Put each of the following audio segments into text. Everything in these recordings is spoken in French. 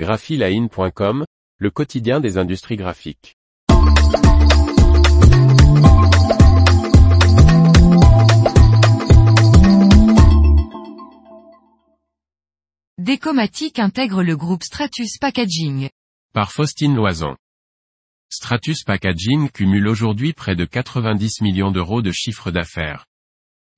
graphiline.com, le quotidien des industries graphiques. Décomatic intègre le groupe Stratus Packaging. Par Faustine Loison. Stratus Packaging cumule aujourd'hui près de 90 millions d'euros de chiffre d'affaires.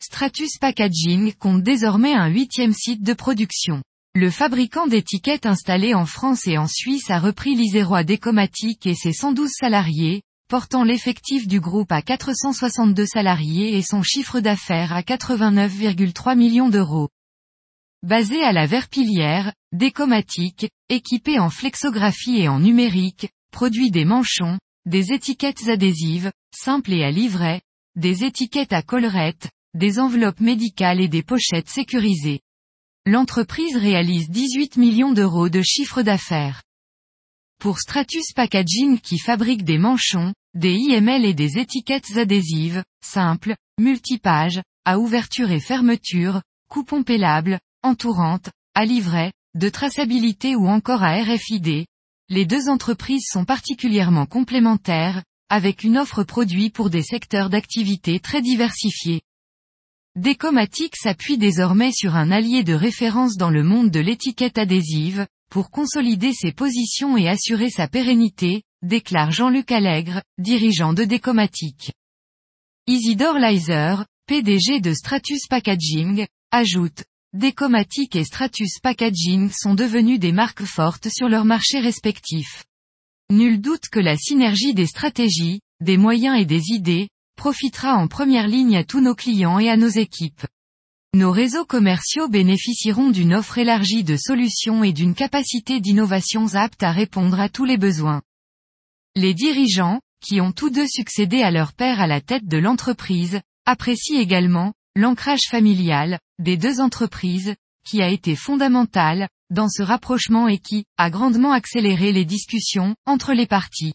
Stratus Packaging compte désormais un huitième site de production. Le fabricant d'étiquettes installé en France et en Suisse a repris l'Isérois Décomatic et ses 112 salariés, portant l'effectif du groupe à 462 salariés et son chiffre d'affaires à 89,3 millions d'euros. Basé à la Verpillière, Décomatic, équipé en flexographie et en numérique, produit des manchons, des étiquettes adhésives, simples et à livret, des étiquettes à collerette, des enveloppes médicales et des pochettes sécurisées. L'entreprise réalise 18 millions d'euros de chiffre d'affaires. Pour Stratus Packaging qui fabrique des manchons, des IML et des étiquettes adhésives, simples, multipages, à ouverture et fermeture, coupons pellables, entourantes, à livret, de traçabilité ou encore à RFID. Les deux entreprises sont particulièrement complémentaires, avec une offre produit pour des secteurs d'activité très diversifiés. Decomatic s'appuie désormais sur un allié de référence dans le monde de l'étiquette adhésive, pour consolider ses positions et assurer sa pérennité, déclare Jean-Luc Allègre, dirigeant de Decomatic. Isidore Leiser, PDG de Stratus Packaging, ajoute, Decomatic et Stratus Packaging sont devenus des marques fortes sur leurs marchés respectifs. Nul doute que la synergie des stratégies, des moyens et des idées, profitera en première ligne à tous nos clients et à nos équipes. Nos réseaux commerciaux bénéficieront d'une offre élargie de solutions et d'une capacité d'innovation apte à répondre à tous les besoins. Les dirigeants, qui ont tous deux succédé à leur père à la tête de l'entreprise, apprécient également, l'ancrage familial, des deux entreprises, qui a été fondamental, dans ce rapprochement et qui, a grandement accéléré les discussions, entre les parties.